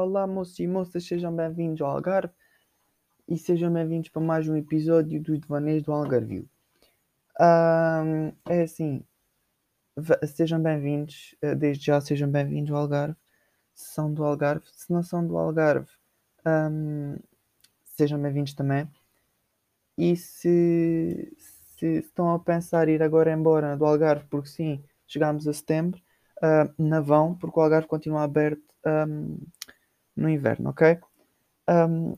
Olá, moços e moças, sejam bem-vindos ao Algarve e sejam bem-vindos para mais um episódio dos Devaneios do Algarvio. Ahm, é assim, sejam bem-vindos, eh, desde já sejam bem-vindos ao Algarve. Se são do Algarve, se não são do Algarve, ahm, sejam bem-vindos também. E se, se estão a pensar ir agora embora do Algarve, porque sim, chegámos a setembro, não vão, porque o Algarve continua aberto ahm, no inverno, ok? Ahm,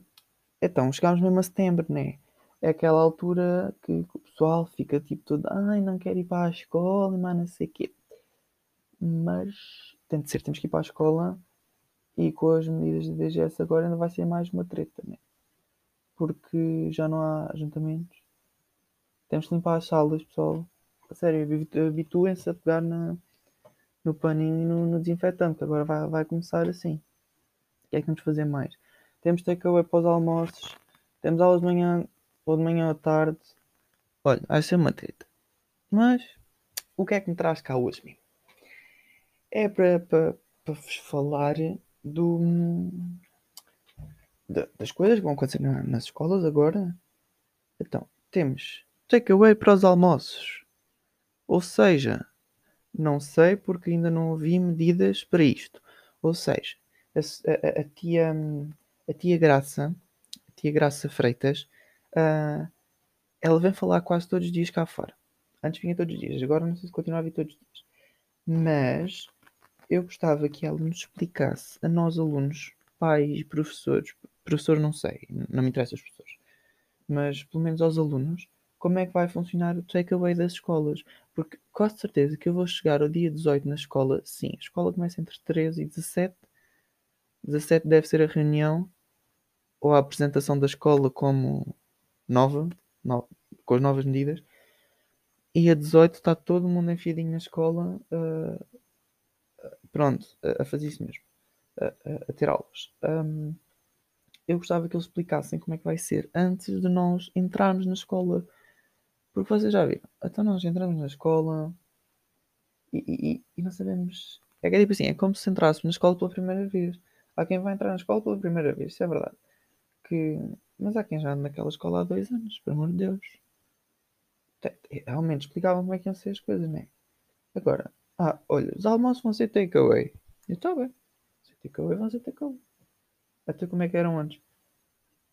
então, chegámos mesmo a setembro, né? É aquela altura que, o pessoal fica tipo todo, ai, não quero ir para a escola, mas não sei o quê. Mas tem de ser, temos que ir para a escola e com as medidas de DGS agora ainda vai ser mais uma treta, né? Porque já não há ajuntamentos. Temos que limpar as salas, pessoal. A sério, habitu- habituem-se a pegar na, no paninho e no, no desinfetante, que agora vai, vai começar assim. Que é que vamos fazer mais? Temos takeaway para os almoços, temos aulas de manhã, ou de manhã ou tarde. Olha, vai ser uma treta. Mas o que é que me traz cá hoje, amigo? É para, para, para vos falar do, da- das coisas que vão acontecer na- nas escolas agora. Então, temos takeaway para os almoços. Ou seja, não sei porque ainda não ouvi medidas para isto. Ou seja, a, a- a- tia, a tia Graça, a tia Graça Freitas, ah, ela vem falar quase todos os dias cá fora. Antes vinha todos os dias, agora não sei se continua a vir todos os dias. Mas eu gostava que ela nos explicasse a nós alunos, pais professores, professores não sei, não me interessa os professores, mas pelo menos aos alunos, como é que vai funcionar o takeaway das escolas. Porque quase certeza que eu vou chegar ao dia 18 na escola, sim, a escola começa entre 13 e 17. 17 deve ser a reunião ou a apresentação da escola como nova, no- com as novas medidas. E a 18 está todo mundo enfiadinho na escola, ah, pronto, a, a fazer isso mesmo, a, a- a ter aulas. Ahm, eu gostava que eles explicassem como é que vai ser antes de nós entrarmos na escola. Porque vocês já viram, então nós entramos na escola e- e- e não sabemos. É que é tipo assim, é como se entrássemos na escola pela primeira vez. Há quem vai entrar na escola pela primeira vez, isso é verdade. Que... Mas há quem já anda naquela escola há dois anos, pelo amor de Deus. Te- Realmente explicavam como é que iam ser as coisas, não é? Agora, ah, olha, os almoços vão ser takeaway. Eu estou bem. Se takeaway, vão ser takeaway. Até como é que eram antes?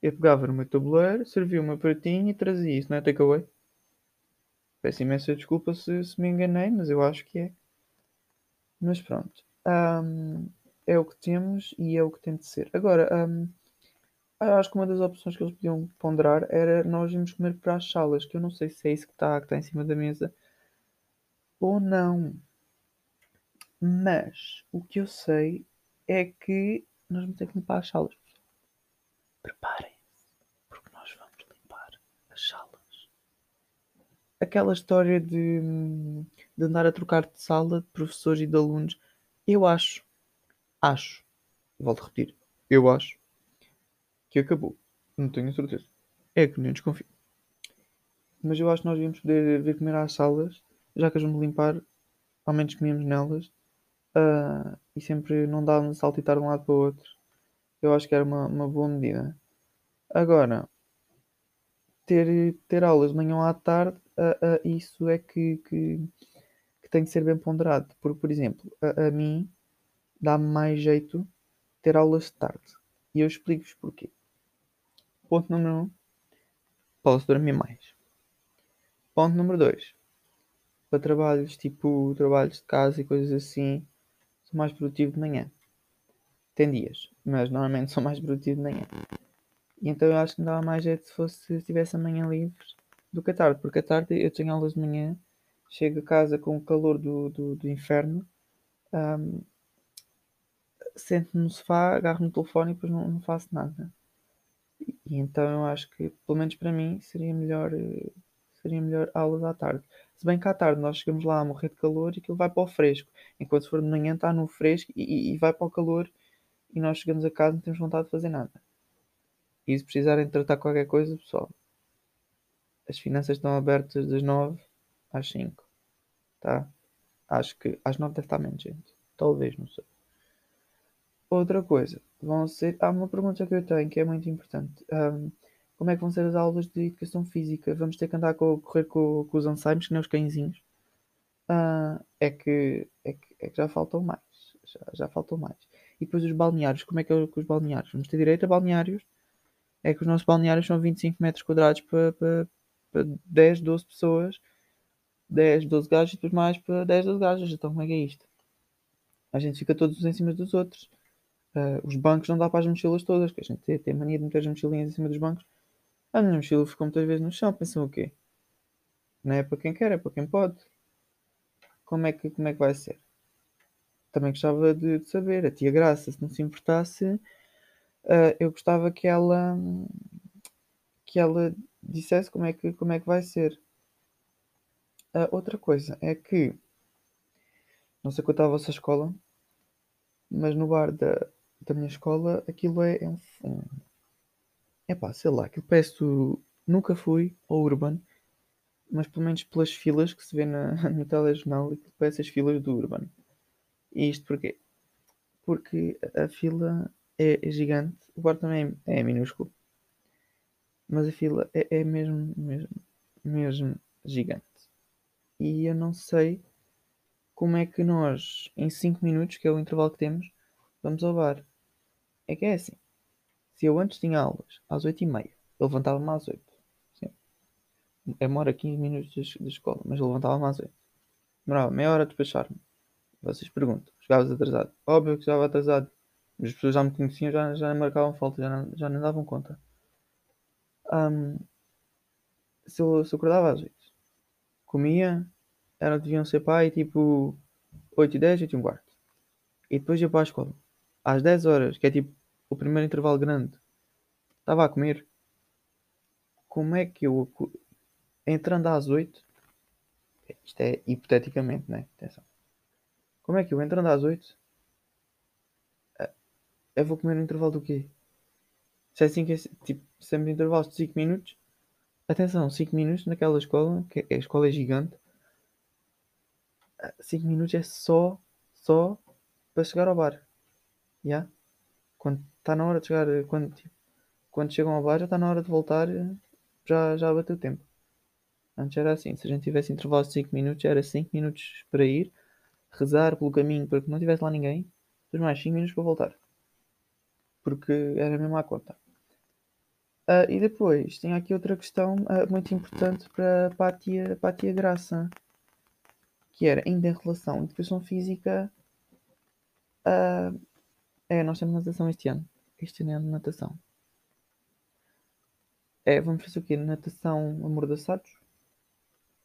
Eu pegava no meu tabuleiro, servia o meu pratinho e trazia isso, não é takeaway? Peço imensa desculpa se, se me enganei, mas eu acho que é. Mas pronto. Ahm, é o que temos e é o que tem de ser. Agora, eu acho que uma das opções que eles podiam ponderar era nós irmos comer para as salas, que eu não sei se é isso que está que está em cima da mesa ou não. Mas o que eu sei é que nós vamos ter que limpar as salas. Preparem-se, porque nós vamos limpar as salas. Aquela história de, de andar a trocar de sala de professores e de alunos, eu acho, acho, volto a repetir, eu acho que acabou. Não tenho certeza. É que nem desconfio. Mas eu acho que nós devíamos poder vir comer às salas, já que as vamos limpar, ao menos comíamos nelas, ah, e sempre não dávamos a saltitar de um lado para o outro. Eu acho que era uma, uma boa medida. Agora, ter, ter aulas de manhã à tarde, ah, ah, isso é que, que, que tem que ser bem ponderado. Porque, por exemplo, a, a mim dá-me mais jeito ter aulas de tarde. E eu explico-vos porquê. Ponto número 1. Um, posso dormir mais. Ponto número 2. Para trabalhos tipo trabalhos de casa e coisas assim, sou mais produtivo de manhã. Tem dias, mas normalmente sou mais produtivo de manhã. E então eu acho que me dava mais jeito se fosse se tivesse a manhã livre do que a tarde, porque a tarde eu tenho aulas de manhã, chego a casa com o calor do, do, do inferno, ahm, sento-me no sofá, agarro no telefone e depois não, não faço nada. E, e então eu acho que, pelo menos para mim, seria melhor, eh, seria melhor aulas à tarde. Se bem que à tarde nós chegamos lá a morrer de calor e aquilo vai para o fresco. Enquanto se for de manhã está no fresco e, e- e vai para o calor e nós chegamos a casa e não temos vontade de fazer nada. E se precisarem de tratar qualquer coisa, pessoal, as finanças estão abertas das 9 às 5. Tá? Acho que às 9 deve estar menos gente. Talvez, não sei. Outra coisa, vão ser. Há uma pergunta que eu tenho que é muito importante. Um, como é que vão ser as aulas de educação física? Vamos ter que andar a correr com, com os Alzheimer's, que nem os cãezinhos. Uh, é, que, é, que, é que já faltou mais. Já, já faltou mais. E depois os balneários. Como é que é com os balneários? Vamos ter direito a balneários. É que os nossos balneários são 25 metros quadrados para, para, para 10, 12 pessoas. 10, 12 gajos e depois mais para 10, 12 gajos. Então como é que é isto? A gente fica todos em cima dos outros. Uh, os bancos não dá para as mochilas todas, que a gente tem, tem mania de meter as mochilinhas em cima dos bancos. A minha mochila ficou muitas vezes no chão. Pensam o quê? Não é para quem quer, é para quem pode. Como é que, como é que vai ser? Também gostava de, de saber. A tia Graça, se não se importasse, uh, eu gostava que ela que ela dissesse como é que, como é que vai ser. Uh, outra coisa é que não sei quanto à vossa escola, mas no bar da, da minha escola aquilo é, é um. É pá, sei lá, aquilo parece. Nunca fui ao Urban, mas pelo menos pelas filas que se vê na, no telejornal, aquilo parece as filas do Urban. E isto porquê? Porque a fila é, é gigante, o bar também é, é minúsculo, mas a fila é, é mesmo, mesmo, mesmo gigante. E eu não sei como é que nós, em 5 minutos, que é o intervalo que temos, vamos ao bar. É que é assim. Se eu antes tinha aulas às 8h30, eu levantava-me às 8. Sim. Demora 15 minutos de escola, mas eu levantava-me às 8. Demorava meia hora a despachar-me. Vocês perguntam, chegavas atrasado? Óbvio que chegava atrasado. As pessoas já me conheciam, já, já marcavam falta, já não, já davam conta. Um, se, eu, se eu acordava às 8, comia, era, deviam ser pai tipo 8 e 10, 8 e um quarto. E depois ia para a escola. Às 10 horas, que é tipo o primeiro intervalo grande, estava a comer. Como é que eu, entrando às 8, isto é hipoteticamente, né? Atenção. Como é que eu, entrando às 8, eh, eu vou comer no intervalo do quê? Se é assim que é, tipo, sempre intervalos de 5 minutos, atenção, 5 minutos naquela escola, que a escola é gigante, 5 minutos é só, só para chegar ao bar. Yeah? Quando está na hora de chegar, quando, tipo, quando chegam ao bar já está na hora de voltar, já, já bateu o tempo. Antes era assim, se a gente tivesse intervalo de 5 minutos, era 5 minutos para ir, rezar pelo caminho para que não tivesse lá ninguém, depois mais 5 minutos para voltar. Porque era mesmo à conta. Uh, e depois, tem aqui outra questão uh, muito importante para, para, a tia, para a tia Graça que era ainda em relação à educação física. Uh, é, nós temos natação este ano. Este ano é natação. É, vamos fazer o quê? Natação amordaçados?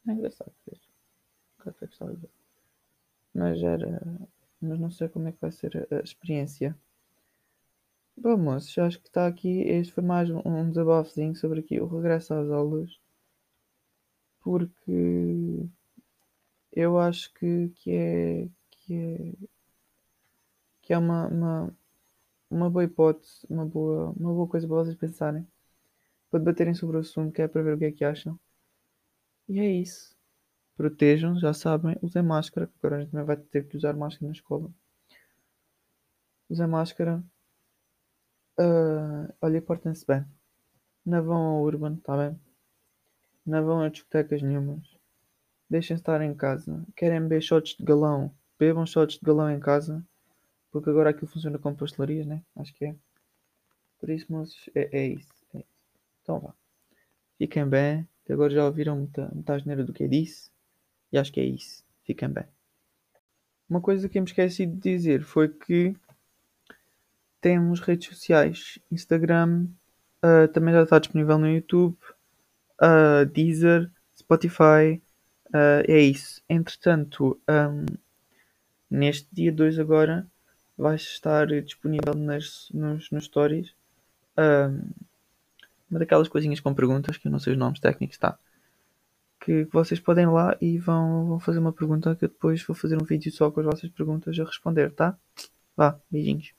É engraçado, fez. Até gostava de ver. Mas era. Mas não sei como é que vai ser a, a experiência. Bom, moços, acho que está aqui. Este foi mais um desabafozinho sobre aqui o regresso às aulas. Porque eu acho que, que é que é que é uma, uma, uma boa hipótese, uma boa, uma boa coisa para vocês pensarem, para debaterem sobre o assunto, que é para ver o que é que acham. E é isso. Protejam, já sabem, usem máscara, que agora a gente também vai ter que usar máscara na escola. Usem máscara. Uh, olha, portem-se bem. Não vão ao Urban, tá bem? Não vão a discotecas nenhumas. Deixem estar em casa. Querem beber shots de galão? Bebam shots de galão em casa. Porque agora aquilo funciona como pastelarias, né? Acho que é. Por isso, moços, é, é, isso, é isso. Então vá. Fiquem bem. Que agora já ouviram muita, muita asneira do que eu disse. E acho que é isso. Fiquem bem. Uma coisa que eu me esqueci de dizer foi que temos redes sociais. Instagram uh, também já está disponível no YouTube. Uh, Deezer, Spotify. Uh, é isso. Entretanto, um, neste dia 2 agora vai estar disponível nas, nos, nos stories um, uma daquelas coisinhas com perguntas que eu não sei os nomes técnicos, tá? Que, que vocês podem ir lá e vão, vão fazer uma pergunta que eu depois vou fazer um vídeo só com as vossas perguntas a responder, tá? Vá, beijinhos.